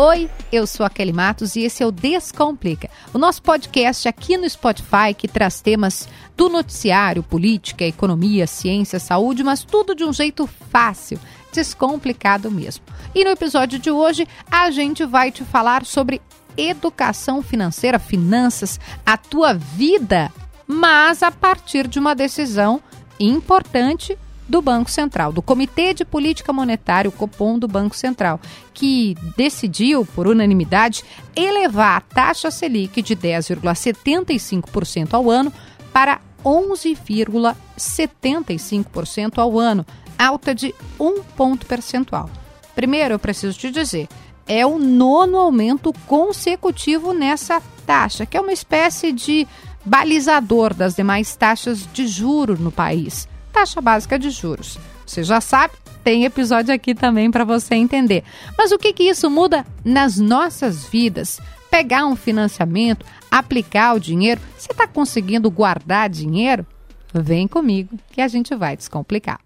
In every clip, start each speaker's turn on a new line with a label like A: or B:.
A: Oi, eu sou a Kelly Matos e esse é o Descomplica, o nosso podcast aqui no Spotify que traz temas do noticiário, política, economia, ciência, saúde, mas tudo de um jeito fácil, descomplicado mesmo. E no episódio de hoje a gente vai te falar sobre educação financeira, finanças, a tua vida, mas a partir de uma decisão importante do Banco Central, do Comitê de Política Monetária, o Copom do Banco Central, que decidiu, por unanimidade, elevar a taxa Selic de 10,75% ao ano para 11,75% ao ano, alta de um ponto percentual. Primeiro, eu preciso te dizer, é o nono aumento consecutivo nessa taxa, que é uma espécie de balizador das demais taxas de juro no país taxa básica de juros. Você já sabe, tem episódio aqui também para você entender. Mas o que, que isso muda nas nossas vidas? Pegar um financiamento, aplicar o dinheiro, você está conseguindo guardar dinheiro? Vem comigo que a gente vai descomplicar.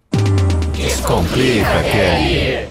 A: Descomplica, Kelly!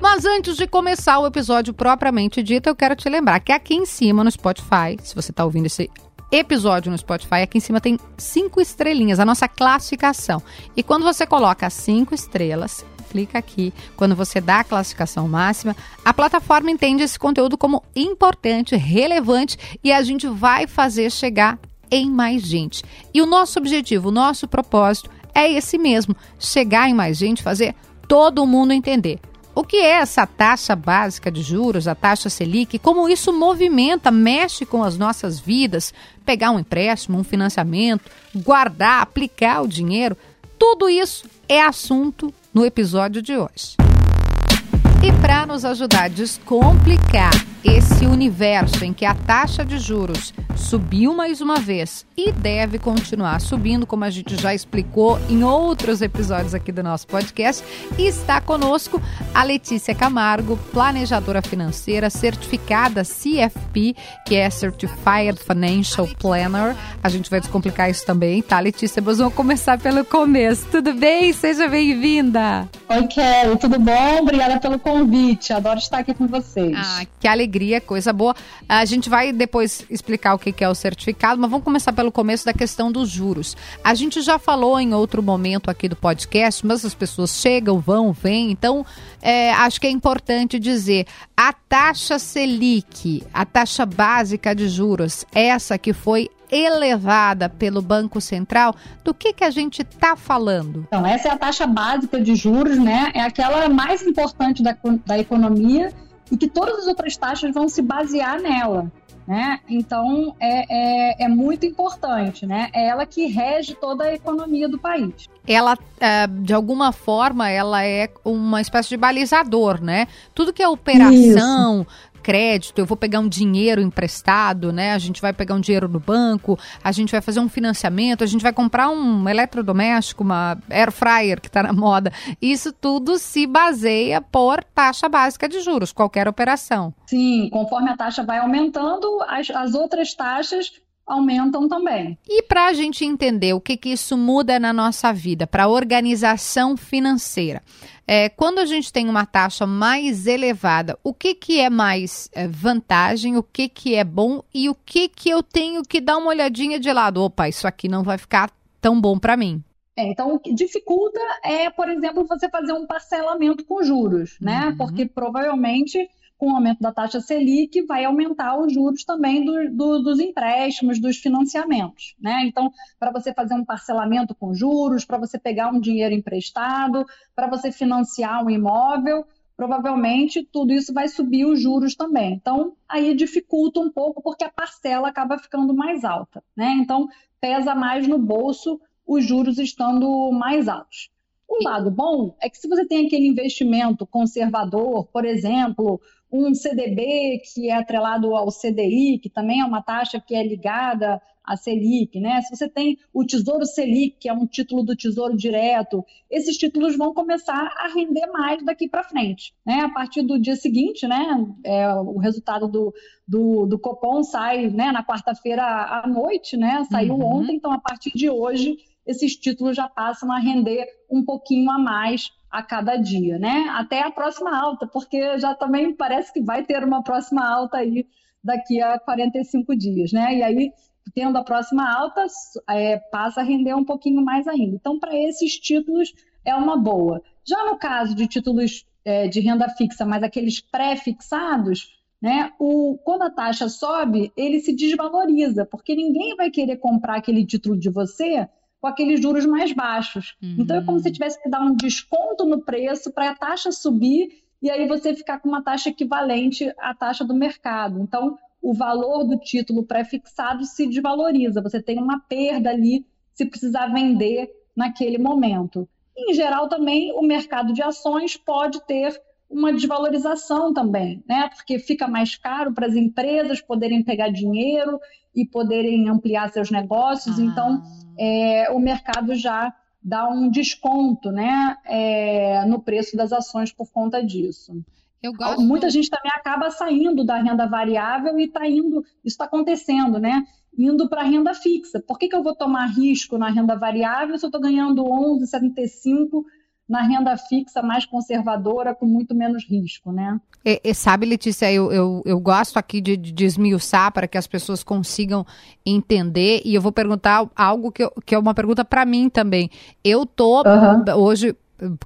A: Mas antes de começar o episódio propriamente dito, eu quero te lembrar que aqui em cima no Spotify, se você está ouvindo esse episódio no Spotify, aqui em cima tem cinco estrelinhas, a nossa classificação. E quando você coloca cinco estrelas, clica aqui. Quando você dá a classificação máxima, a plataforma entende esse conteúdo como importante, relevante e a gente vai fazer chegar em mais gente. E o nosso objetivo, o nosso propósito é esse mesmo: chegar em mais gente, fazer todo mundo entender. O que é essa taxa básica de juros, a taxa Selic? Como isso movimenta, mexe com as nossas vidas? Pegar um empréstimo, um financiamento, guardar, aplicar o dinheiro? Tudo isso é assunto no episódio de hoje. E para nos ajudar a descomplicar esse universo em que a taxa de juros subiu mais uma vez e deve continuar subindo, como a gente já explicou em outros episódios aqui do nosso podcast, está conosco a Letícia Camargo, planejadora financeira certificada CFP, que é Certified Financial Planner. A gente vai descomplicar isso também, tá, Letícia? Mas vamos começar pelo começo. Tudo bem? Seja bem-vinda.
B: Oi, Kelly, tudo bom? Obrigada pelo convite. Adoro estar aqui com vocês.
A: Ah, que alegria alegria, coisa boa. A gente vai depois explicar o que é o certificado, mas vamos começar pelo começo da questão dos juros. A gente já falou em outro momento aqui do podcast, mas as pessoas chegam, vão, vêm, então é, acho que é importante dizer: a taxa Selic, a taxa básica de juros, essa que foi elevada pelo Banco Central, do que, que a gente está falando?
B: Então, essa é a taxa básica de juros, né? É aquela mais importante da, da economia e que todas as outras taxas vão se basear nela. Né? Então é, é, é, muito importante, né? É ela que rege toda a economia do país.
A: Ela, é, de alguma forma, ela é uma espécie de balizador, né? Tudo que é operação, Isso crédito, eu vou pegar um dinheiro emprestado, né? A gente vai pegar um dinheiro no banco, a gente vai fazer um financiamento, a gente vai comprar um eletrodoméstico, uma air fryer que está na moda. Isso tudo se baseia por taxa básica de juros, qualquer operação.
B: Sim, conforme a taxa vai aumentando, as, as outras taxas aumentam também.
A: E para a gente entender o que, que isso muda na nossa vida, para a organização financeira, é, quando a gente tem uma taxa mais elevada, o que, que é mais é, vantagem, o que, que é bom e o que, que eu tenho que dar uma olhadinha de lado? Opa, isso aqui não vai ficar tão bom para mim.
B: É, então, o que dificulta é, por exemplo, você fazer um parcelamento com juros, né? Uhum. Porque provavelmente com o aumento da taxa Selic, vai aumentar os juros também do, do, dos empréstimos, dos financiamentos. Né? Então, para você fazer um parcelamento com juros, para você pegar um dinheiro emprestado, para você financiar um imóvel, provavelmente tudo isso vai subir os juros também. Então, aí dificulta um pouco, porque a parcela acaba ficando mais alta. Né? Então, pesa mais no bolso os juros estando mais altos. Um lado bom é que se você tem aquele investimento conservador, por exemplo, um CDB que é atrelado ao CDI, que também é uma taxa que é ligada à Selic, né? Se você tem o Tesouro Selic, que é um título do Tesouro Direto, esses títulos vão começar a render mais daqui para frente, né? A partir do dia seguinte, né? É, o resultado do, do, do Copom sai, né? Na quarta-feira à noite, né? Saiu uhum. ontem, então a partir de hoje esses títulos já passam a render um pouquinho a mais a cada dia, né? Até a próxima alta, porque já também parece que vai ter uma próxima alta aí daqui a 45 dias, né? E aí, tendo a próxima alta, é, passa a render um pouquinho mais ainda. Então, para esses títulos, é uma boa. Já no caso de títulos é, de renda fixa, mas aqueles pré-fixados, né, o, quando a taxa sobe, ele se desvaloriza, porque ninguém vai querer comprar aquele título de você com aqueles juros mais baixos. Uhum. Então é como se tivesse que dar um desconto no preço para a taxa subir e aí você ficar com uma taxa equivalente à taxa do mercado. Então o valor do título pré-fixado se desvaloriza, você tem uma perda ali se precisar vender naquele momento. Em geral, também o mercado de ações pode ter uma desvalorização também, né? Porque fica mais caro para as empresas poderem pegar dinheiro e poderem ampliar seus negócios. Ah. Então, é, o mercado já dá um desconto, né, é, no preço das ações por conta disso. Gosto... Muita gente também acaba saindo da renda variável e está indo, isso está acontecendo, né? Indo para a renda fixa. Por que, que eu vou tomar risco na renda variável se eu estou ganhando 11,75 na renda fixa mais conservadora, com muito menos risco, né?
A: E, e sabe, Letícia, eu, eu, eu gosto aqui de, de desmiuçar para que as pessoas consigam entender, e eu vou perguntar algo que, eu, que é uma pergunta para mim também. Eu tô uhum. hoje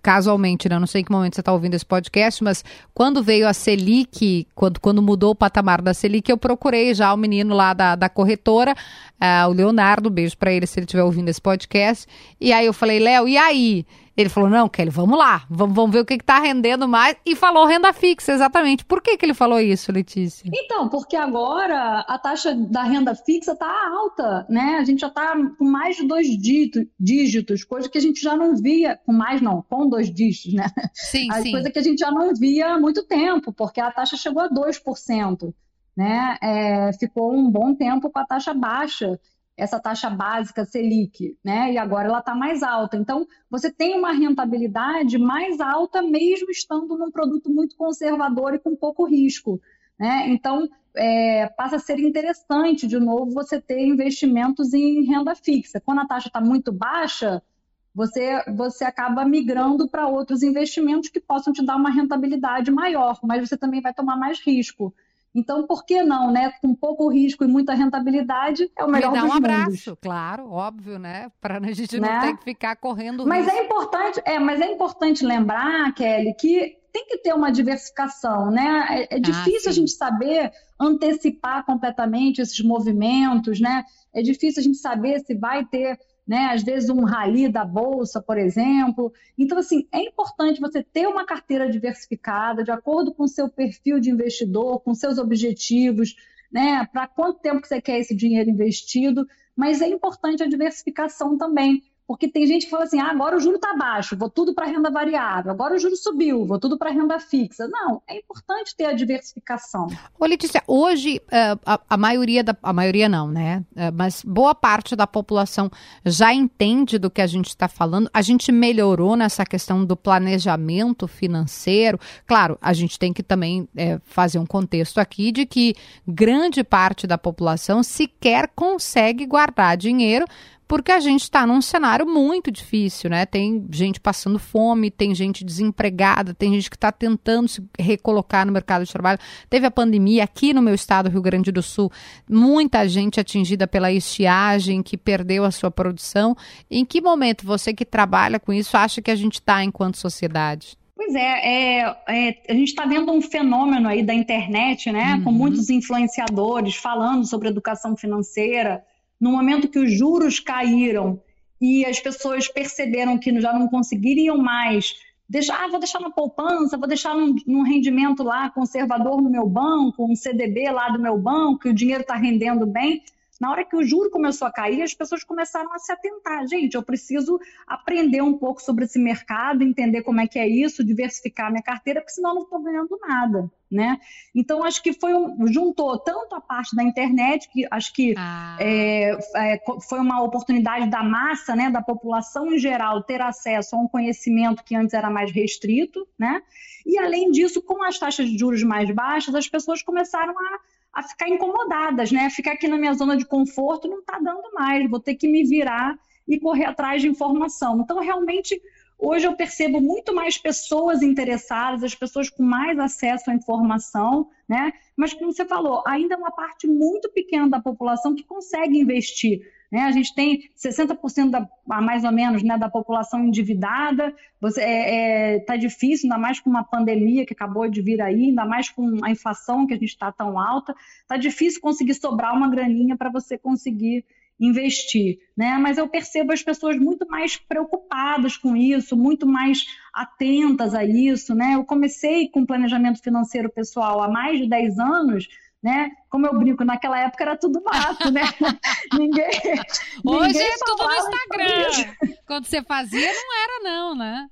A: casualmente, né? Não sei em que momento você está ouvindo esse podcast, mas quando veio a Selic, quando, quando mudou o patamar da Selic, eu procurei já o menino lá da, da corretora, uh, o Leonardo, beijo para ele se ele estiver ouvindo esse podcast. E aí eu falei, Léo, e aí? Ele falou: não, Kelly, vamos lá, vamos, vamos ver o que está rendendo mais. E falou renda fixa, exatamente. Por que, que ele falou isso, Letícia?
B: Então, porque agora a taxa da renda fixa está alta, né? A gente já está com mais de dois dígitos, coisa que a gente já não via, com mais não, com dois dígitos, né?
A: Sim,
B: a
A: sim.
B: Coisa que a gente já não via há muito tempo, porque a taxa chegou a 2%. Né? É, ficou um bom tempo com a taxa baixa essa taxa básica Selic, né? E agora ela está mais alta. Então, você tem uma rentabilidade mais alta, mesmo estando num produto muito conservador e com pouco risco. Né? Então, é, passa a ser interessante, de novo, você ter investimentos em renda fixa. Quando a taxa está muito baixa, você, você acaba migrando para outros investimentos que possam te dar uma rentabilidade maior, mas você também vai tomar mais risco. Então, por que não, né? Com pouco risco e muita rentabilidade, é o melhor Me dá um abraço, mundos.
A: claro, óbvio, né? Para a gente não né? ter que ficar correndo
B: Mas
A: risco.
B: é importante, é, mas é importante lembrar, Kelly, que tem que ter uma diversificação, né? É, é ah, difícil ah, a gente saber antecipar completamente esses movimentos, né? É difícil a gente saber se vai ter né? Às vezes um rally da bolsa, por exemplo. Então, assim, é importante você ter uma carteira diversificada, de acordo com o seu perfil de investidor, com seus objetivos, né? Para quanto tempo você quer esse dinheiro investido, mas é importante a diversificação também. Porque tem gente que fala assim: ah, agora o juro está baixo, vou tudo para renda variável. Agora o juro subiu, vou tudo para renda fixa. Não, é importante ter a diversificação.
A: Ô, Letícia, hoje uh, a, a, maioria da. A maioria não, né? Uh, mas boa parte da população já entende do que a gente está falando. A gente melhorou nessa questão do planejamento financeiro. Claro, a gente tem que também é, fazer um contexto aqui de que grande parte da população sequer consegue guardar dinheiro porque a gente está num cenário muito difícil, né? Tem gente passando fome, tem gente desempregada, tem gente que está tentando se recolocar no mercado de trabalho. Teve a pandemia aqui no meu estado, Rio Grande do Sul, muita gente atingida pela estiagem, que perdeu a sua produção. Em que momento você que trabalha com isso acha que a gente está enquanto sociedade?
B: Pois é, é, é a gente está vendo um fenômeno aí da internet, né? Uhum. Com muitos influenciadores falando sobre educação financeira no momento que os juros caíram e as pessoas perceberam que já não conseguiriam mais deixar, ah, vou deixar na poupança, vou deixar num, num, rendimento lá conservador no meu banco, um CDB lá do meu banco, que o dinheiro está rendendo bem. Na hora que o juro começou a cair, as pessoas começaram a se atentar. Gente, eu preciso aprender um pouco sobre esse mercado, entender como é que é isso, diversificar minha carteira, porque senão eu não estou ganhando nada, né? Então, acho que foi um, juntou tanto a parte da internet, que acho que ah. é, é, foi uma oportunidade da massa, né, da população em geral, ter acesso a um conhecimento que antes era mais restrito, né? E, além disso, com as taxas de juros mais baixas, as pessoas começaram a a ficar incomodadas, né? Ficar aqui na minha zona de conforto não está dando mais, vou ter que me virar e correr atrás de informação. Então, realmente, hoje eu percebo muito mais pessoas interessadas, as pessoas com mais acesso à informação, né? Mas, como você falou, ainda é uma parte muito pequena da população que consegue investir. Né? A gente tem 60% da, mais ou menos né, da população endividada, está é, é, tá difícil, ainda mais com uma pandemia que acabou de vir aí, ainda mais com a inflação que a gente está tão alta, está difícil conseguir sobrar uma graninha para você conseguir investir, né? Mas eu percebo as pessoas muito mais preocupadas com isso, muito mais atentas a isso, né? Eu comecei com planejamento financeiro pessoal há mais de 10 anos, né? Como eu brinco, naquela época era tudo mato, né? ninguém.
A: Hoje ninguém é tudo no Instagram. Quando você fazia, não era, não, né?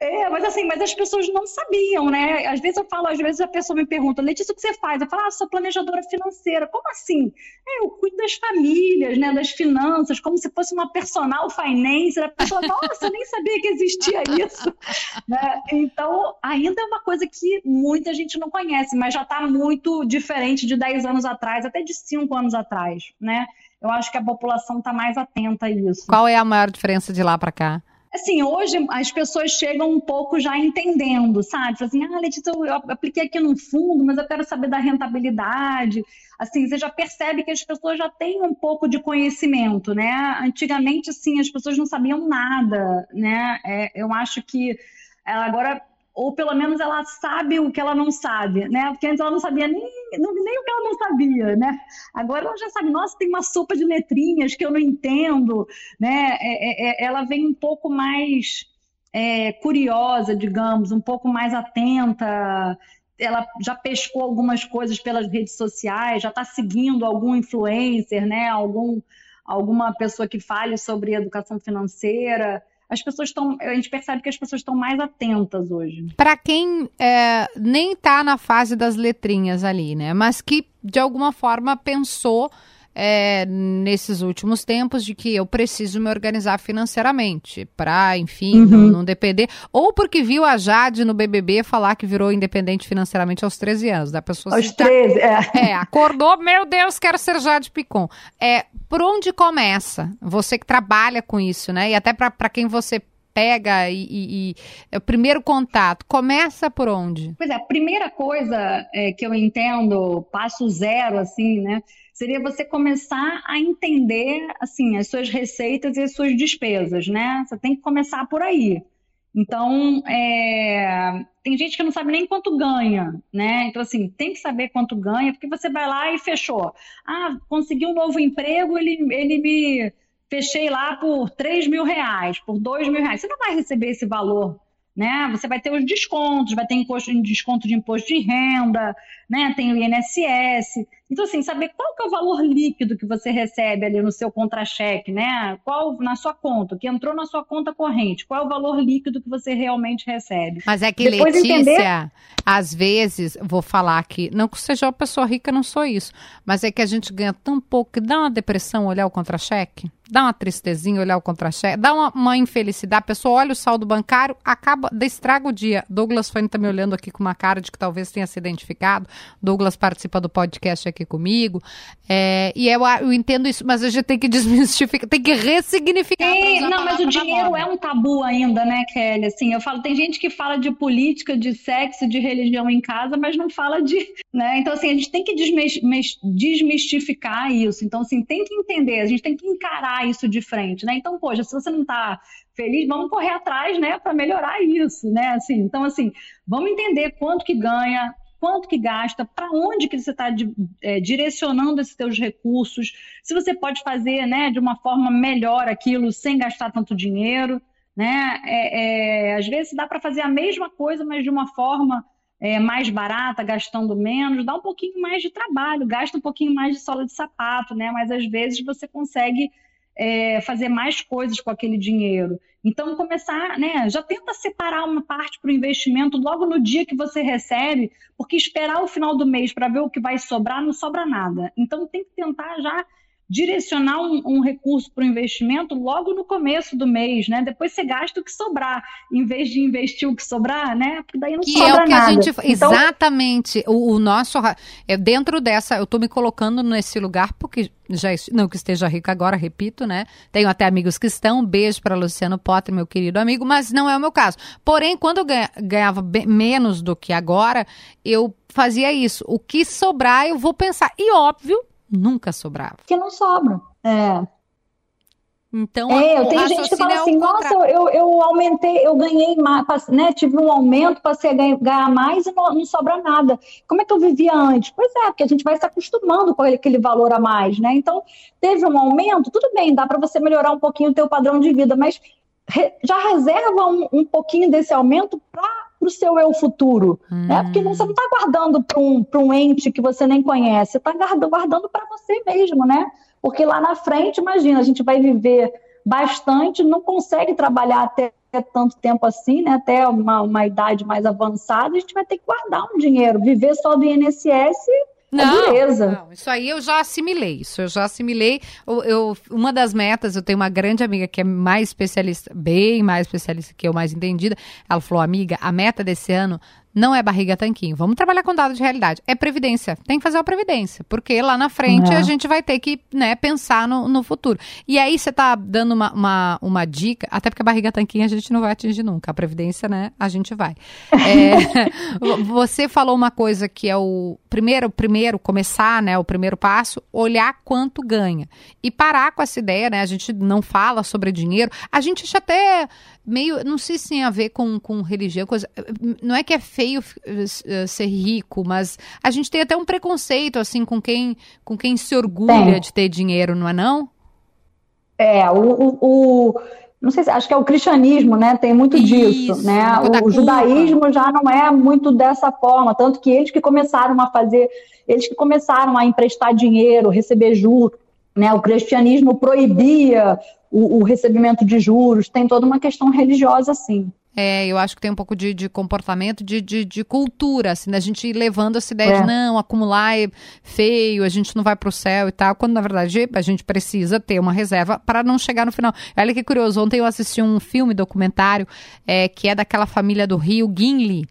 B: É, mas assim, mas as pessoas não sabiam, né? Às vezes eu falo, às vezes a pessoa me pergunta, Letícia, o que você faz? Eu falo, ah, sou planejadora financeira. Como assim? É, eu cuido das famílias, né? Das finanças, como se fosse uma personal finance. A pessoa, nossa, nem sabia que existia isso. né? Então, ainda é uma coisa que muita gente não conhece, mas já está muito diferente de 10 anos atrás, até de 5 anos atrás, né? Eu acho que a população está mais atenta a isso.
A: Qual é a maior diferença de lá para cá?
B: Assim, hoje as pessoas chegam um pouco já entendendo, sabe? Assim, ah, Letícia, eu apliquei aqui no fundo, mas eu quero saber da rentabilidade. Assim, você já percebe que as pessoas já têm um pouco de conhecimento, né? Antigamente, assim, as pessoas não sabiam nada, né? É, eu acho que agora ou pelo menos ela sabe o que ela não sabe, né? Porque antes ela não sabia nem, nem o que ela não sabia, né? Agora ela já sabe, nossa, tem uma sopa de letrinhas que eu não entendo, né? É, é, é ela vem um pouco mais é, curiosa, digamos, um pouco mais atenta. Ela já pescou algumas coisas pelas redes sociais, já está seguindo algum influencer, né? Algum, alguma pessoa que fale sobre educação financeira as pessoas estão. A gente percebe que as pessoas estão mais atentas hoje.
A: Para quem é, nem está na fase das letrinhas ali, né? Mas que de alguma forma pensou é, nesses últimos tempos de que eu preciso me organizar financeiramente para, enfim, uhum. não, não, depender. Ou porque viu a Jade no BBB falar que virou independente financeiramente aos 13 anos. Da pessoa
B: aos 13, é.
A: é. acordou, meu Deus, quero ser Jade Picon. É, por onde começa? Você que trabalha com isso, né? E até para quem você pega e, e, e, é o primeiro contato começa por onde?
B: Pois é, a primeira coisa é, que eu entendo, passo zero, assim, né? seria você começar a entender assim as suas receitas e as suas despesas, né? Você tem que começar por aí. Então, é... tem gente que não sabe nem quanto ganha, né? Então, assim, tem que saber quanto ganha, porque você vai lá e fechou. Ah, consegui um novo emprego, ele, ele me fechei lá por 3 mil reais, por 2 mil reais. Você não vai receber esse valor né? Você vai ter os descontos, vai ter desconto de imposto de renda, né? Tem o INSS. Então, assim, saber qual que é o valor líquido que você recebe ali no seu contra-cheque, né? Qual na sua conta, que entrou na sua conta corrente, qual é o valor líquido que você realmente recebe.
A: Mas é que, Depois Letícia, entender... às vezes, vou falar aqui, não que seja uma pessoa rica, não sou isso, mas é que a gente ganha tão pouco que dá uma depressão olhar o contra-cheque dá uma tristezinha olhar o contra-cheque, dá uma, uma, infelicidade. A pessoa olha o saldo bancário, acaba, estraga o dia. Douglas Fanny tá me olhando aqui com uma cara de que talvez tenha se identificado. Douglas participa do podcast aqui comigo. É, e eu, eu, entendo isso, mas a gente tem que desmistificar, tem que ressignificar.
B: É, não, mas o dinheiro é um tabu ainda, né, Kelly? Assim, eu falo, tem gente que fala de política, de sexo, de religião em casa, mas não fala de. Né? Então, assim, a gente tem que desmistificar isso. Então, assim, tem que entender, a gente tem que encarar isso de frente, né? Então, poxa, se você não está feliz, vamos correr atrás, né, para melhorar isso, né? Assim, então, assim, vamos entender quanto que ganha, quanto que gasta, para onde que você está é, direcionando esses seus recursos, se você pode fazer, né, de uma forma melhor aquilo sem gastar tanto dinheiro, né? É, é, às vezes dá para fazer a mesma coisa, mas de uma forma é, mais barata, gastando menos, dá um pouquinho mais de trabalho, gasta um pouquinho mais de sola de sapato, né? Mas às vezes você consegue é, fazer mais coisas com aquele dinheiro. Então, começar, né? Já tenta separar uma parte para o investimento logo no dia que você recebe, porque esperar o final do mês para ver o que vai sobrar não sobra nada. Então, tem que tentar já direcionar um, um recurso para o investimento logo no começo do mês, né? Depois você gasta o que sobrar, em vez de investir o que sobrar, né? Porque daí não
A: que
B: sobra
A: é o que
B: nada.
A: a gente
B: Então,
A: exatamente o, o nosso é dentro dessa eu tô me colocando nesse lugar porque já não que esteja rico agora repito né tenho até amigos que estão beijo para Luciano Potter meu querido amigo mas não é o meu caso porém quando eu ganha- ganhava menos do que agora eu fazia isso o que sobrar eu vou pensar e óbvio nunca sobrava
B: que não sobra. É.
A: então
B: É, eu tenho gente que fala
A: é
B: assim, nossa,
A: contrário.
B: eu, eu aumentei, eu ganhei mais, né? Tive um aumento, passei a ganhar, ganhar mais e não, não sobra nada. Como é que eu vivia antes? Pois é, porque a gente vai se acostumando com aquele valor a mais, né? Então, teve um aumento, tudo bem, dá para você melhorar um pouquinho o teu padrão de vida, mas re- já reserva um, um pouquinho desse aumento para o seu eu futuro, né? Porque você não está guardando para um, pra um ente que você nem conhece, você está guardando para você mesmo, né? Porque lá na frente, imagina, a gente vai viver bastante, não consegue trabalhar até tanto tempo assim, né? Até uma, uma idade mais avançada, a gente vai ter que guardar um dinheiro. Viver só do INSS é dureza.
A: Não, isso aí eu já assimilei. Isso eu já assimilei. Eu, eu- uma das metas, eu tenho uma grande amiga que é mais especialista, bem mais especialista que eu, mais entendida. Ela falou, amiga, a meta desse ano não é barriga tanquinho. Vamos trabalhar com dados de realidade. É previdência. Tem que fazer a previdência. Porque lá na frente
B: É.
A: a gente vai ter que né, pensar no, no futuro. E aí você tá dando uma, uma, uma dica, até porque a barriga tanquinho a gente não vai atingir nunca. A previdência, né, a gente vai. É, você falou uma coisa que é o primeiro, primeiro começar, né, o primeiro passo, olhar quanto ganha e parar com essa ideia, né? A gente não fala sobre dinheiro, a gente acha até meio, não sei se tem a ver com, com religião, coisa, não é que é feio eh, ser rico, mas a gente tem até um preconceito assim com quem, com quem se orgulha
B: Tem.
A: de ter dinheiro, não é não?
B: É, o, o- o- não sei se, acho que é o cristianismo, né? Tem muito disso,
A: Isso,
B: né?
A: coisa da
B: O judaísmo já não é muito dessa forma, tanto que eles que começaram a fazer, eles que começaram a emprestar dinheiro, receber juros, né? O cristianismo proibia o, o recebimento de juros, tem toda uma questão religiosa, assim.
A: É, eu acho que tem um pouco de, de comportamento, de, de, de cultura, assim, da gente ir levando essa ideia
B: É.
A: de não, acumular é feio, a gente não vai pro céu e tal, quando na verdade a gente precisa ter uma reserva para não chegar no final. Olha que curioso, ontem eu assisti um filme documentário é, que é daquela família do Rio, Gimli.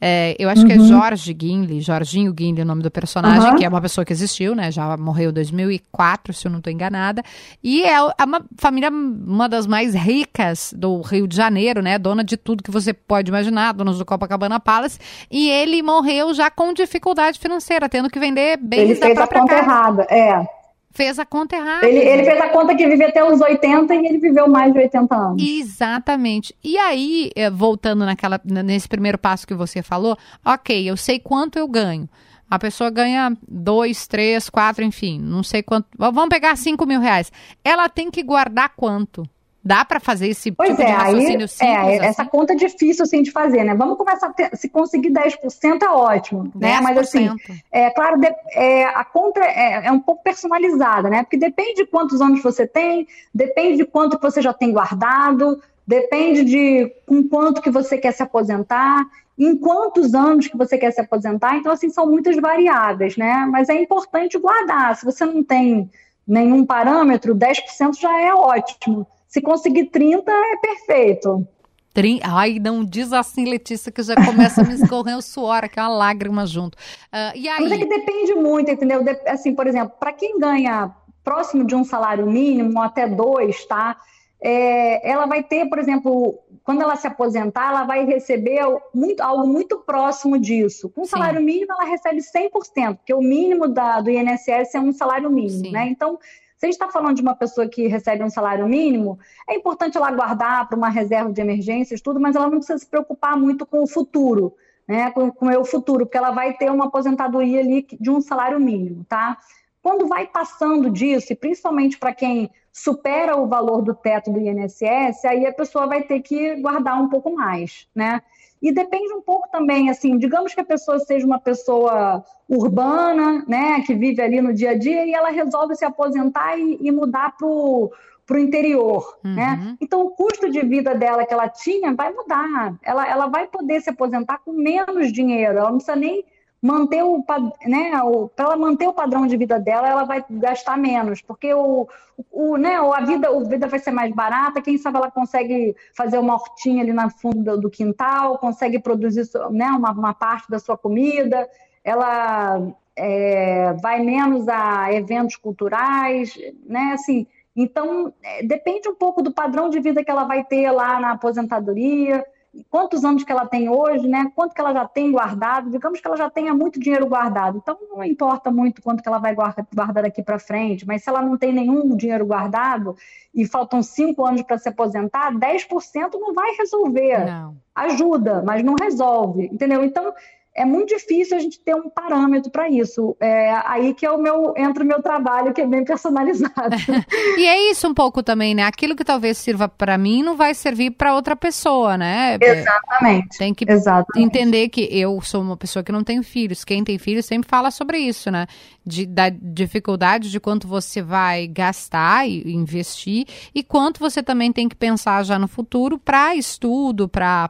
A: É, eu acho que é
B: Uhum.
A: Jorge Gimli, Jorginho Gimli, o nome do personagem,
B: Aham.
A: que é uma pessoa que existiu, né? Já morreu em 2004, se eu não estou enganada. E é é uma família, uma das mais ricas do Rio de Janeiro, né? Dona de tudo que você pode imaginar, donos do Copacabana Palace. E ele morreu já com dificuldade financeira, tendo que vender bens
B: Ele
A: da
B: fez a
A: própria
B: conta
A: casa.
B: errada, é.
A: Fez a conta errada.
B: Ele, ele fez a conta que vivia até os 80 e ele viveu mais de 80 anos.
A: Exatamente. E aí, eh, voltando naquela, nesse primeiro passo que você falou, ok, eu sei quanto eu ganho. A pessoa ganha dois, três, quatro, enfim, não sei quanto. Vamos pegar cinco mil reais. Ela tem que guardar quanto? Dá para fazer esse
B: Pois
A: tipo
B: é,
A: de
B: aí
A: raciocínio simples?
B: é, essa
A: assim?
B: conta é difícil assim de fazer, né? Vamos começar a ter, se conseguir 10% é ótimo, né? Mas assim,
A: 10%.
B: é claro, de- é, a conta é, é um pouco personalizada, né? Porque depende de quantos anos você tem, depende de quanto você já tem guardado, depende de com quanto que você quer se aposentar, em quantos anos que você quer se aposentar. Então, assim, são muitas variáveis, né? Mas é importante guardar. Se você não tem nenhum parâmetro, 10% já é ótimo. Se conseguir 30, é perfeito.
A: Trin- Ai, não diz assim, Letícia, que já começa a me escorrer o suor, aqui uma lágrima junto. Ah, e
B: Mas é que
A: aí?
B: depende muito, entendeu? De- assim, por exemplo, para quem ganha próximo de um salário mínimo, até dois, tá? É, ela vai ter, por exemplo, quando ela se aposentar, ela vai receber muito- algo muito próximo disso. Com
A: Sim.
B: salário mínimo, ela recebe 100%, porque o mínimo da- do INSS é um salário mínimo,
A: Sim.
B: né? Então, se a gente está falando de uma pessoa que recebe um salário mínimo, é importante ela guardar para uma reserva de emergências, tudo, mas ela não precisa se preocupar muito com o futuro, né? Com, com o meu futuro, porque ela vai ter uma aposentadoria ali de um salário mínimo, tá? Quando vai passando disso, e principalmente para quem supera o valor do teto do INSS, aí a pessoa vai ter que guardar um pouco mais, né? E depende um pouco também, assim, digamos que a pessoa seja uma pessoa urbana, né, que vive ali no dia a dia e ela resolve se aposentar e, e mudar para o interior,
A: Uhum.
B: né? Então o custo de vida dela que ela tinha vai mudar. Ela, ela vai poder se aposentar com menos dinheiro, ela não precisa nem manter o, né, para ela manter o padrão de vida dela, ela vai gastar menos, porque o, o, né, a vida, a vida vai ser mais barata, quem sabe ela consegue fazer uma hortinha ali na fundo do, do quintal, consegue produzir né, uma, uma, parte da sua comida, ela é, vai menos a eventos culturais, né, assim, então é, depende um pouco do padrão de vida que ela vai ter lá na aposentadoria, quantos anos que ela tem hoje, né? Quanto que ela já tem guardado? Digamos que ela já tenha muito dinheiro guardado. Então não importa muito quanto que ela vai guardar daqui para frente, mas se ela não tem nenhum dinheiro guardado e faltam cinco anos para se aposentar, 10% não vai resolver. Não. Ajuda, mas não resolve, entendeu? Então é muito difícil a gente ter um parâmetro para isso. É aí que é o meu, entra o meu trabalho, que é bem personalizado.
A: e é isso um pouco também, né? Aquilo que talvez sirva para mim não vai servir para outra pessoa, né?
B: É, Exatamente.
A: Tem que
B: Exatamente.
A: entender que eu sou uma pessoa que não tem filhos. Quem tem filhos sempre fala sobre isso, né? De, da dificuldade de quanto você vai gastar e investir e quanto você também tem que pensar já no futuro para estudo, para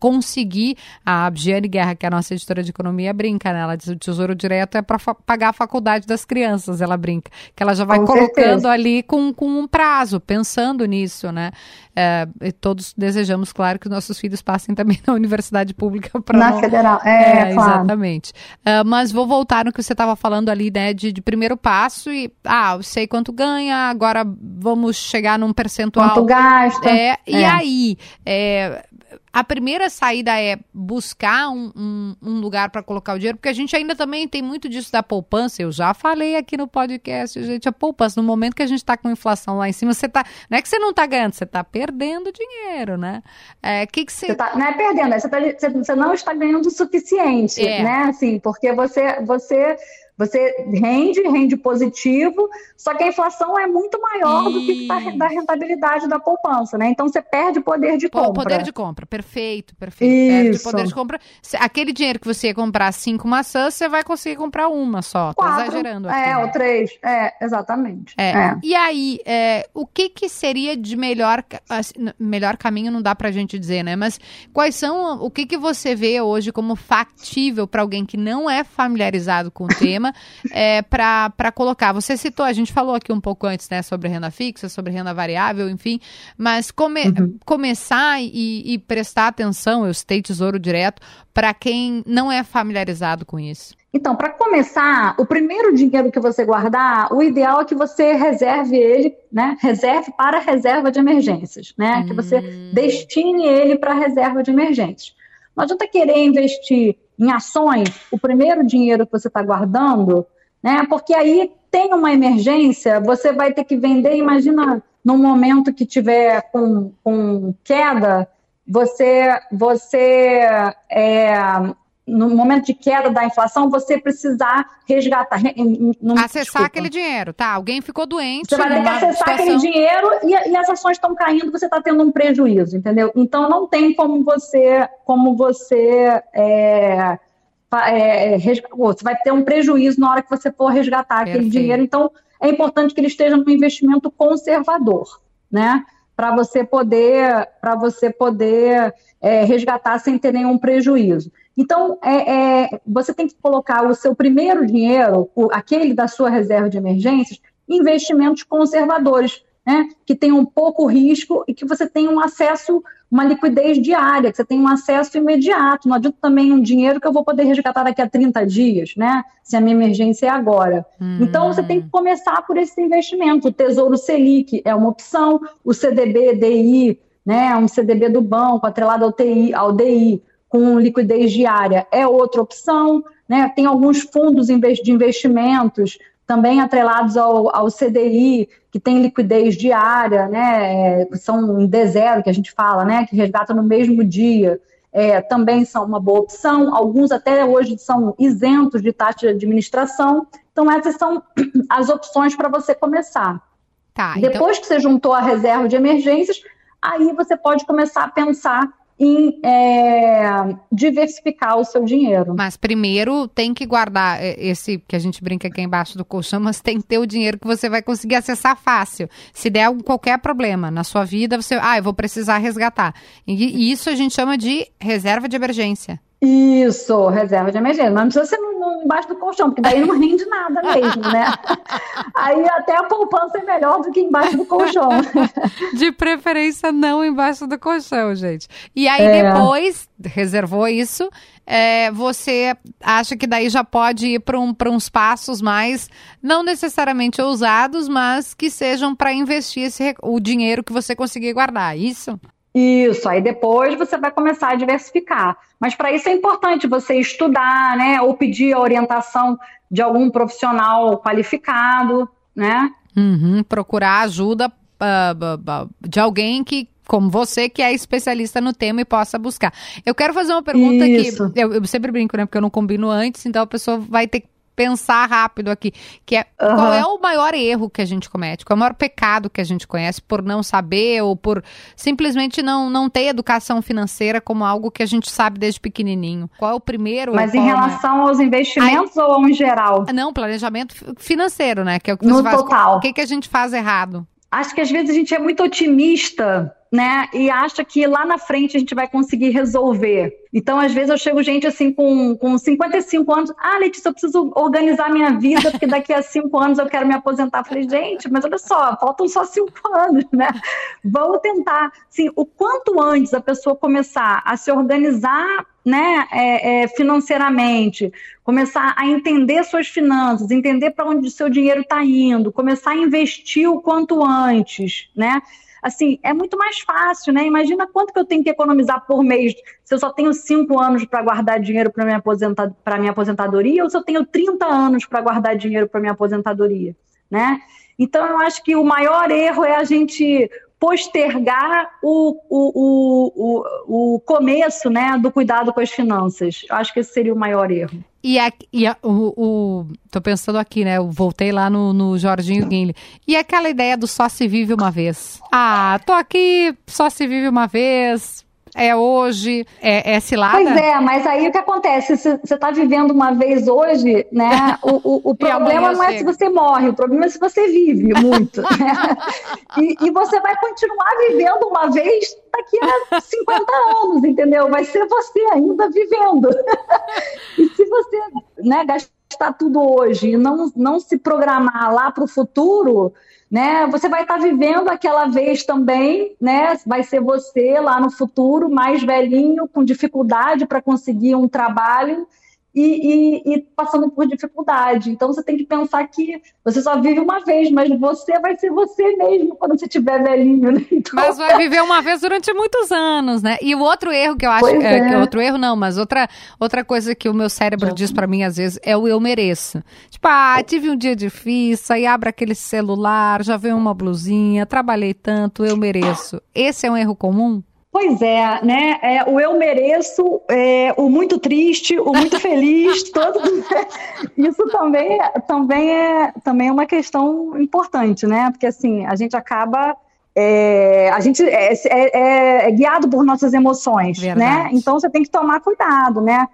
A: conseguir. A Giane Guerra, que é a nossa editora de economia, brinca, né? Ela diz o tesouro direto é para pagar a faculdade das crianças, ela brinca. Que ela já vai com colocando certeza. ali com, com um prazo, pensando nisso, né? É, e todos desejamos, claro, que nossos filhos passem também na universidade pública para
B: Na não... federal, é,
A: é claro. Exatamente. Uh, mas vou voltar no que você estava falando ali, né, de, de, primeiro passo e, ah, eu sei quanto ganha, agora vamos chegar num percentual.
B: Quanto gasta.
A: É, e é. aí, é, a primeira saída é buscar um, um, um lugar para colocar o dinheiro, porque a gente ainda também tem muito disso da poupança. Eu já falei aqui no podcast, gente, a poupança, no momento que a gente está com inflação lá em cima, você tá. Não é que você não está ganhando, você está perdendo dinheiro, né?
B: É, que que você... você tá, não é perdendo, é você, tá, você, não está ganhando o suficiente, é. né? Assim, porque você, você você rende, rende positivo, só que a inflação é muito maior e... do que tá, da rentabilidade da poupança, né? Então você perde poder de compra.
A: Poder de compra, perfeito, perfeito. Isso. Perde poder de compra. Aquele dinheiro que você ia comprar cinco maçãs, você vai conseguir comprar uma só. Quatro, exagerando aqui.
B: É, né? ou três. É, exatamente.
A: É. é. E aí, é, o que que seria de melhor, assim, melhor caminho não dá pra gente dizer, né? Mas quais são, o que que você vê hoje como factível para alguém que não é familiarizado com o tema é, para colocar. Você citou, a gente falou aqui um pouco antes, né, sobre renda fixa, sobre renda variável, enfim, mas come, uhum. começar e, e prestar atenção, eu citei tesouro direto, para quem não é familiarizado com isso.
B: Então, para começar, o primeiro dinheiro que você guardar, o ideal é que você reserve ele, né? Reserve para reserva de emergências, né? Hum. Que você hum. destine ele para reserva de emergências. Não adianta querer investir em ações, o primeiro dinheiro que você está guardando, né? Porque aí tem uma emergência, você vai ter que vender, imagina num momento que tiver com, com queda, você, você é, no momento de queda da inflação, você precisar resgatar.
A: Acessar desculpa. aquele dinheiro, tá? Alguém ficou doente.
B: Você vai ter que acessar situação... aquele dinheiro e, e, as ações estão caindo, você está tendo um prejuízo, entendeu? Então não tem como você, como você. É, é, você vai ter um prejuízo na hora que você for resgatar Perfeito. aquele dinheiro. Então, é importante que ele esteja no investimento conservador, né? Para você poder, para você poder é, resgatar sem ter nenhum prejuízo. Então, é, é, você tem que colocar o seu primeiro dinheiro, o, aquele da sua reserva de emergências, em investimentos conservadores, né, que tenham um pouco risco e que você tenha um acesso, uma liquidez diária, que você tenha um acesso imediato. Não adianta também um dinheiro que eu vou poder resgatar daqui a 30 dias, né? Se a minha emergência é agora. Hum. Então você tem que começar por esse investimento. O Tesouro Selic é uma opção, o CDB DI, né? Um CDB do banco atrelado ao, TI, ao DI com liquidez diária é outra opção. Né? Tem alguns fundos de investimentos também atrelados ao, ao CDI, que tem liquidez diária, né? É, são em D0 que a gente fala, né? que resgata no mesmo dia. É, também são uma boa opção. Alguns até hoje são isentos de taxa de administração. Então, essas são as opções para você começar. Tá, então Depois então... que você juntou a reserva de emergências, aí você pode começar a pensar em é, diversificar o seu dinheiro.
A: Mas primeiro tem que guardar é, esse que a gente brinca aqui embaixo do colchão, mas tem que ter o dinheiro que você vai conseguir acessar fácil. Se der qualquer problema na sua vida, você, ah, eu vou precisar resgatar. E, e isso a gente chama de reserva de emergência.
B: Isso, reserva de emergência. Mas não precisa ser embaixo do colchão, porque daí não rende nada mesmo, né? Aí até a poupança é melhor do que embaixo do colchão.
A: De preferência, não embaixo do colchão, gente. E aí é. depois, reservou isso, é, você acha que daí já pode ir para um, uns passos mais, não necessariamente ousados, mas que sejam para investir esse, o dinheiro que você conseguir guardar, é isso?
B: Isso, aí depois você vai começar a diversificar. Mas para isso é importante você estudar, né? Ou pedir a orientação de algum profissional qualificado, né?
A: Uhum, procurar ajuda uh, de alguém que, como você, que é especialista no tema e possa buscar. Eu quero fazer uma pergunta Isso. que eu, eu, sempre brinco, né? Porque eu não combino antes, então a pessoa vai ter que pensar rápido aqui, que é uhum. qual é o maior erro que a gente comete, qual é o maior pecado que a gente conhece por não saber ou por simplesmente não, não ter educação financeira como algo que a gente sabe desde pequenininho. Qual é o primeiro?
B: Mas em relação aos investimentos Aí, ou em geral?
A: Não, planejamento financeiro, né? Que é o que no faz.
B: Total.
A: O que, que a gente faz errado?
B: Acho que às vezes a gente é muito otimista né? E acha que lá na frente a gente vai conseguir resolver. Então, às vezes, eu chego gente assim com, com 55 anos. Ah, Letícia, eu preciso organizar minha vida, porque daqui a cinco anos eu quero me aposentar. Falei, gente, mas olha só, faltam só cinco anos, né? Vamos tentar. Assim, o quanto antes a pessoa começar a se organizar né, é, é, financeiramente, começar a entender suas finanças, entender para onde o seu dinheiro está indo, começar a investir o quanto antes, né? Assim, é muito mais fácil, né? Imagina quanto que eu tenho que economizar por mês se eu só tenho cinco anos para guardar dinheiro para minha, aposenta minha aposentadoria ou se eu tenho 30 anos para guardar dinheiro para minha aposentadoria, né? Então, eu acho que o maior erro é a gente postergar o, o, o, o, começo né, do cuidado com as finanças. Eu acho que esse seria o maior erro.
A: E, a, e a, o, o, tô pensando aqui, né? Eu voltei lá no, no Jorginho Guinle. E aquela ideia do só se vive uma vez. Ah, tô aqui, só se vive uma vez é hoje, é, é cilada?
B: Pois é, mas aí o que acontece? Você está vivendo uma vez hoje, né? O, o, o problema não é se você morre, o problema é se você vive muito. Né? E, e, você vai continuar vivendo uma vez daqui a 50 anos, entendeu? Vai ser você ainda vivendo. E se você né, gastar tudo hoje e não, não se programar lá para o futuro, né? Você vai estar tá vivendo aquela vez também, né? Vai ser você lá no futuro, mais velhinho, com dificuldade para conseguir um trabalho e, e, e, passando por dificuldade. Então você tem que pensar que você só vive uma vez, mas você vai ser você mesmo quando você estiver velhinho. Né?
A: Então... Mas vai viver uma vez durante muitos anos, né? E o outro erro que eu acho, é, é. outro erro não, mas outra, outra coisa que o meu cérebro diz para mim às vezes é o eu mereço. Tipo, ah, tive um dia difícil, aí abre aquele celular, já vem uma blusinha, trabalhei tanto, eu mereço. Esse é um erro comum?
B: Pois é, né? É, o eu mereço, é, o muito triste, o muito feliz, todo... isso também, também, é, também é uma questão importante, né? Porque assim, a gente acaba. É, a gente é, é, é, guiado por nossas emoções, né? Verdade. né? Então você tem que tomar cuidado, né?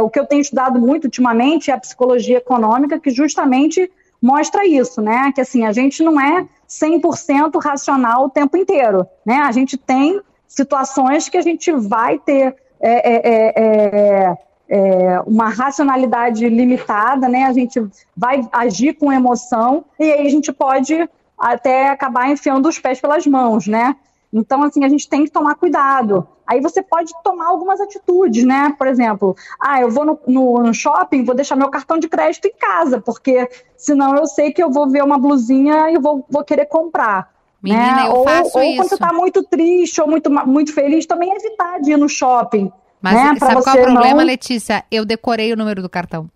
B: o que eu tenho estudado muito ultimamente é a psicologia econômica, que justamente mostra isso, né? Que assim, a gente não é 100% racional o tempo inteiro, né? A gente tem situações que a gente vai ter é é, é, é, é, uma racionalidade limitada, né? A gente vai agir com emoção e aí a gente pode até acabar enfiando os pés pelas mãos, né? Então, assim, a gente tem que tomar cuidado. Aí você pode tomar algumas atitudes, né? Por exemplo, ah, eu vou no, no, no, shopping, vou deixar meu cartão de crédito em casa, porque senão eu sei que eu vou ver uma blusinha e vou, vou querer comprar.
A: Menina, né? eu
B: ou,
A: faço
B: ou
A: isso.
B: quando você tá muito triste ou muito, muito feliz, também evitar de ir no shopping.
A: Mas
B: né?
A: sabe qual é o problema, não... Letícia? Eu decorei o número do cartão.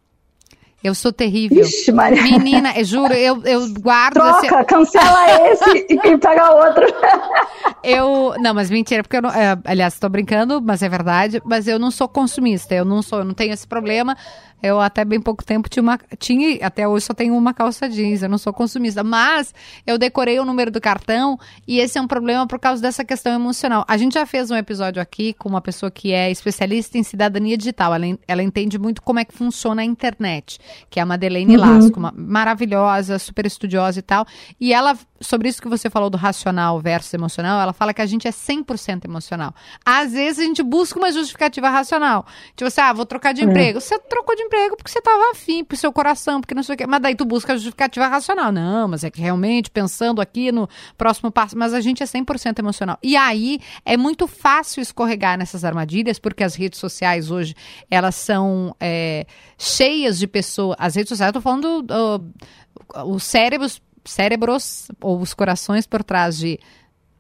A: Eu sou terrível.
B: Ixi, Maria.
A: Menina, eu juro, eu, eu guardo.
B: Troca, assim... cancela esse e quem pega outro.
A: eu. Não, mas mentira, porque eu não. É, aliás, estou brincando, mas é verdade. Mas eu não sou consumista. Eu não sou, eu não tenho esse problema. Eu até bem pouco tempo tinha uma. Tinha, até hoje só tenho uma calça jeans, eu não sou consumista. Mas eu decorei o número do cartão e esse é um problema por causa dessa questão emocional. A gente já fez um episódio aqui com uma pessoa que é especialista em cidadania digital. Ela, ela entende muito como é que funciona a internet, que é a Madeleine uhum. Lasco, uma, maravilhosa, super estudiosa e tal. E ela sobre isso que você falou do racional versus emocional, ela fala que a gente é 100% emocional. Às vezes a gente busca uma justificativa racional. Tipo assim, ah, vou trocar de é. emprego. Você trocou de emprego porque você tava afim, pro seu coração, porque não sei o quê. Mas daí tu busca a justificativa racional. Não, mas é que realmente, pensando aqui no próximo passo, mas a gente é 100% emocional. E aí é muito fácil escorregar nessas armadilhas, porque as redes sociais hoje, elas são é, cheias de pessoas. As redes sociais, eu tô falando uh, os cérebros, cérebros ou os corações por trás de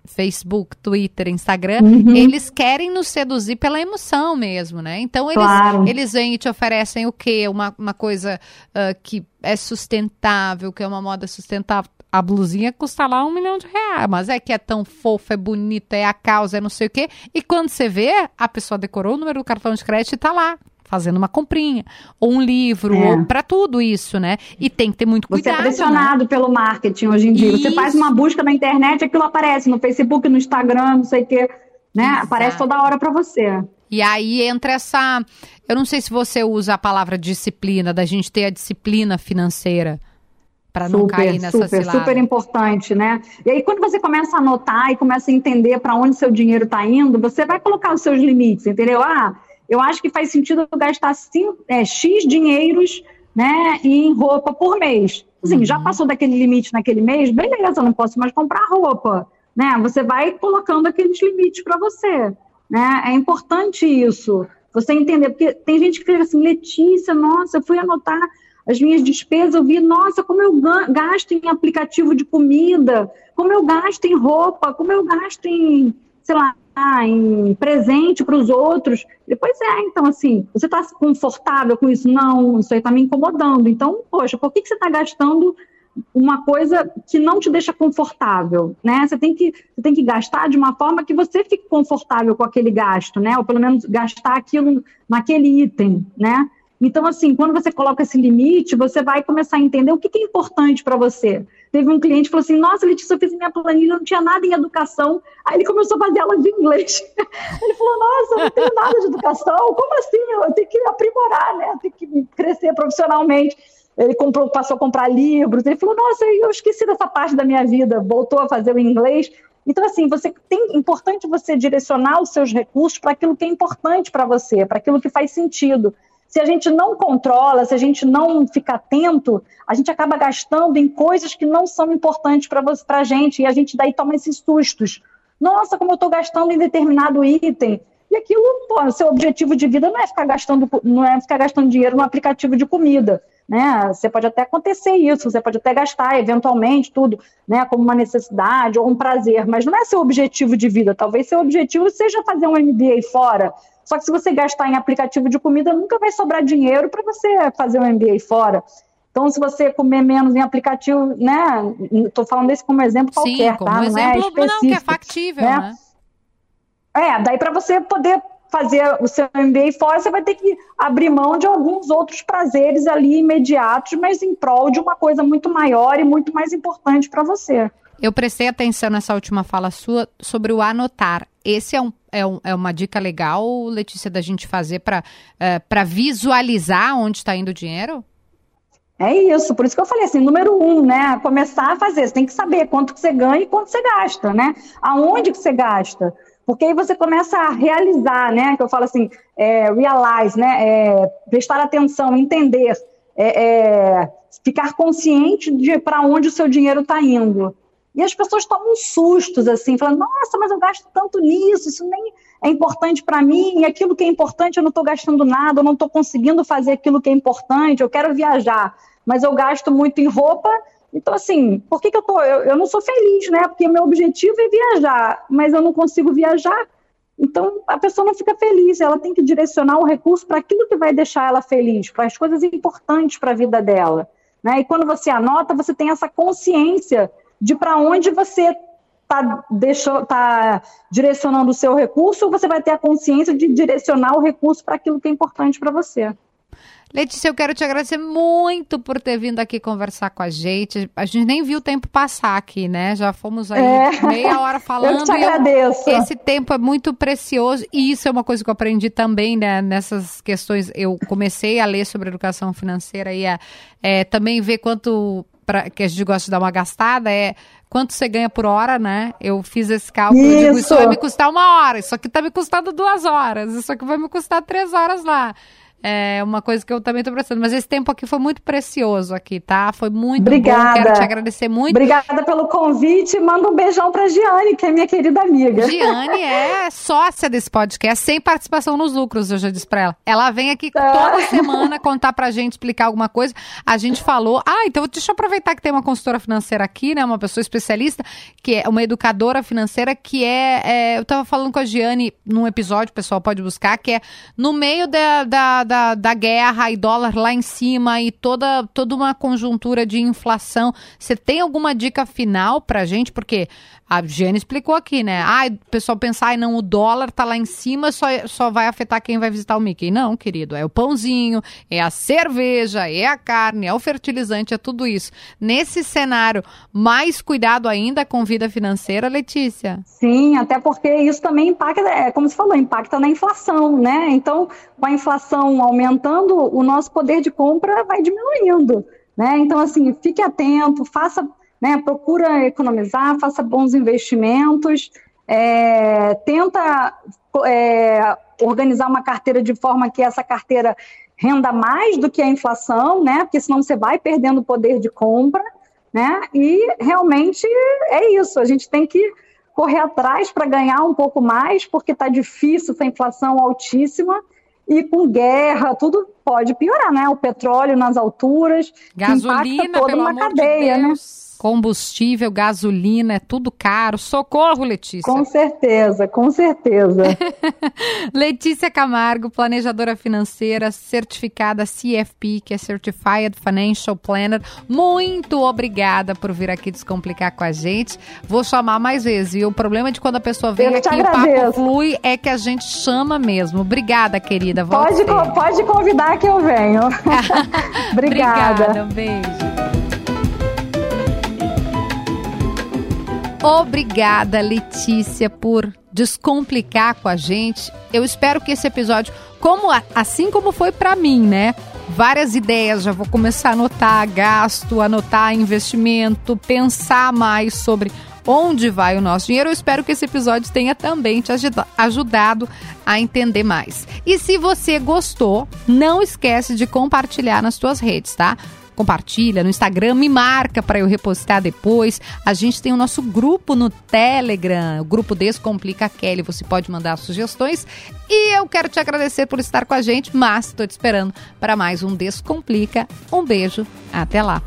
A: Facebook, Twitter, Instagram, uhum. eles querem nos seduzir pela emoção mesmo, né? Então eles, claro. eles vêm e te oferecem o quê? Uma, uma coisa uh, que é sustentável, que é uma moda sustentável. A blusinha custa lá um milhão de reais, mas é que é tão fofa, é bonita, é a causa, é não sei o quê. E quando você vê, a pessoa decorou o número do cartão de crédito e tá lá fazendo uma comprinha, ou um livro, é. ou para tudo isso, né? E tem que ter muito cuidado.
B: Você é pressionado né? pelo marketing hoje em dia. Isso. Você faz uma busca na internet, aquilo aparece no Facebook, no Instagram, não sei o quê, né? Exato. Aparece toda hora para você.
A: E aí entra essa. Eu não sei se você usa a palavra disciplina, da gente ter a disciplina financeira para não cair nessa
B: super, cilada. Super importante, né? E aí quando você começa a anotar e começa a entender para onde seu dinheiro está indo, você vai colocar os seus limites, entendeu? Ah, eu acho que faz sentido gastar cinco, é, X dinheiros né, em roupa por mês. Assim, uhum. já passou daquele limite naquele mês, beleza, eu não posso mais comprar roupa. Né? Você vai colocando aqueles limites para você. Né? É importante isso, você entender, porque tem gente que fica assim, Letícia, nossa, eu fui anotar as minhas despesas, eu vi, nossa, como eu gasto em aplicativo de comida, como eu gasto em roupa, como eu gasto em, sei lá, em presente para os outros. Depois é, então, assim, você está confortável com isso? Não, isso aí está me incomodando. Então, poxa, por que, que você está gastando uma coisa que não te deixa confortável, né? Você tem que você tem que gastar de uma forma que você fique confortável com aquele gasto, né? Ou pelo menos gastar aquilo naquele item, né? Então, assim, quando você coloca esse limite, você vai começar a entender o que, que é importante para você. Teve um cliente que falou assim: Nossa, Letícia, eu fiz minha planilha, não tinha nada em educação. Aí ele começou a fazer aula de inglês. Ele falou: Nossa, eu não tenho nada de educação. Como assim? Eu tenho que aprimorar, né? Eu tenho que crescer profissionalmente. Ele comprou, passou a comprar livros. Ele falou: Nossa, eu esqueci dessa parte da minha vida. Voltou a fazer o inglês. Então, assim, você tem importante você direcionar os seus recursos para aquilo que é importante para você, para aquilo que faz sentido. Se a gente não controla, se a gente não fica atento, a gente acaba gastando em coisas que não são importantes para a gente e a gente daí toma esses sustos. Nossa, como eu estou gastando em determinado item. E aquilo, pô, seu objetivo de vida não é ficar gastando, não é ficar gastando dinheiro no aplicativo de comida. Né? Você pode até acontecer isso, você pode até gastar eventualmente tudo, né, como uma necessidade ou um prazer, mas não é seu objetivo de vida. Talvez seu objetivo seja fazer um MBA fora, só que se você gastar em aplicativo de comida, nunca vai sobrar dinheiro para você fazer um MBA fora. Então, se você comer menos em aplicativo, né? Estou falando isso como exemplo
A: Sim,
B: qualquer,
A: como tá? Exemplo, não é específico. Não, que é factível, né? né?
B: É, daí para você poder fazer o seu MBA fora, você vai ter que abrir mão de alguns outros prazeres ali imediatos, mas em prol de uma coisa muito maior e muito mais importante para você.
A: Eu prestei atenção nessa última fala sua sobre o anotar. Esse é, um, é, um, é uma dica legal, Letícia, da gente fazer para uh, visualizar onde está indo o dinheiro?
B: É isso, por isso que eu falei assim, número um, né? Começar a fazer, você tem que saber quanto que você ganha e quanto você gasta, né? Aonde que você gasta. Porque aí você começa a realizar, né? Que eu falo assim, é, realize, né? É, prestar atenção, entender, é, é ficar consciente de para onde o seu dinheiro está indo. E as pessoas tomam sustos, assim, falando, nossa, mas eu gasto tanto nisso, isso nem é importante para mim, e aquilo que é importante eu não estou gastando nada, eu não estou conseguindo fazer aquilo que é importante, eu quero viajar, mas eu gasto muito em roupa, então assim, por que, que eu tô. Eu, eu não sou feliz, né? Porque meu objetivo é viajar, mas eu não consigo viajar. Então a pessoa não fica feliz, ela tem que direcionar o recurso para aquilo que vai deixar ela feliz, para as coisas importantes para a vida dela. Né? E quando você anota, você tem essa consciência de para onde você está tá direcionando o seu recurso, ou você vai ter a consciência de direcionar o recurso para aquilo que é importante para você.
A: Letícia, eu quero te agradecer muito por ter vindo aqui conversar com a gente. A gente nem viu o tempo passar aqui, né? Já fomos aí é. meia hora falando.
B: Eu te agradeço.
A: Eu, esse tempo é muito precioso e isso é uma coisa que eu aprendi também, né? Nessas questões, eu comecei a ler sobre educação financeira e a é, também ver quanto pra, que a gente gosta de dar uma gastada é quanto você ganha por hora, né? Eu fiz esse cálculo, isso. Digo, isso vai me custar uma hora, isso aqui tá me custando duas horas, isso aqui vai me custar três horas lá. É uma coisa que eu também estou precisando. Mas esse tempo aqui foi muito precioso aqui, tá? Foi muito Obrigada. bom. Quero te agradecer muito.
B: Obrigada pelo convite. Manda um beijão para Giane, que é minha querida amiga.
A: Giane é sócia desse podcast, sem participação nos lucros, eu já disse para ela. Ela vem aqui é. toda semana contar pra gente, explicar alguma coisa. A gente falou, ah, então deixa eu aproveitar que tem uma consultora financeira aqui, né? Uma pessoa especialista, que é uma educadora financeira, que é. é eu estava falando com a Giane num episódio, o pessoal pode buscar, que é no meio da, da da, da guerra e dólar lá em cima e toda, toda uma conjuntura de inflação. Você tem alguma dica final pra gente? Porque a Jane explicou aqui, né? Ah, o pessoal pensar, ah, não, o dólar tá lá em cima, só, só vai afetar quem vai visitar o Mickey. Não, querido, é o pãozinho, é a cerveja, é a carne, é o fertilizante, é tudo isso. Nesse cenário, mais cuidado ainda com vida financeira, Letícia?
B: Sim, até porque isso também impacta, é como você falou, impacta na inflação, né? Então, com a inflação aumentando, o nosso poder de compra vai diminuindo. Né? Então, assim, fique atento, faça né? Procura economizar, faça bons investimentos, é, tenta é, organizar uma carteira de forma que essa carteira renda mais do que a inflação, né? Porque senão você vai perdendo o poder de compra, né? E realmente é isso. A gente tem que correr atrás para ganhar um pouco mais, porque está difícil, a inflação altíssima e com guerra, tudo pode piorar, né? O petróleo nas alturas,
A: gasolina, impacta toda uma cadeia, de né? Combustível, gasolina, é tudo caro. Socorro, Letícia.
B: Com certeza, com certeza.
A: Letícia Camargo, planejadora financeira, certificada CFP, que é Certified Financial Planner. Muito obrigada por vir aqui descomplicar com a gente. Vou chamar mais vezes. E o problema de quando a pessoa vem aqui e o papo flui é que a gente chama mesmo. Obrigada, querida.
B: Pode, pode convidar que eu venho. Obrigada.
A: Obrigada, um beijo. Obrigada, Letícia, por descomplicar com a gente. Eu espero que esse episódio, como assim como foi para mim, né? Várias ideias, já vou começar a anotar gasto, anotar investimento, pensar mais sobre onde vai o nosso dinheiro. Eu espero que esse episódio tenha também te ajudado a entender mais. E se você gostou, não esquece de compartilhar nas suas redes, tá? Compartilha no Instagram, me marca para eu repostar depois. A gente tem o nosso grupo no Telegram, o grupo Descomplica Kelly. Você pode mandar sugestões. E eu quero te agradecer por estar com a gente, mas estou te esperando para mais um Descomplica. Um beijo, até lá.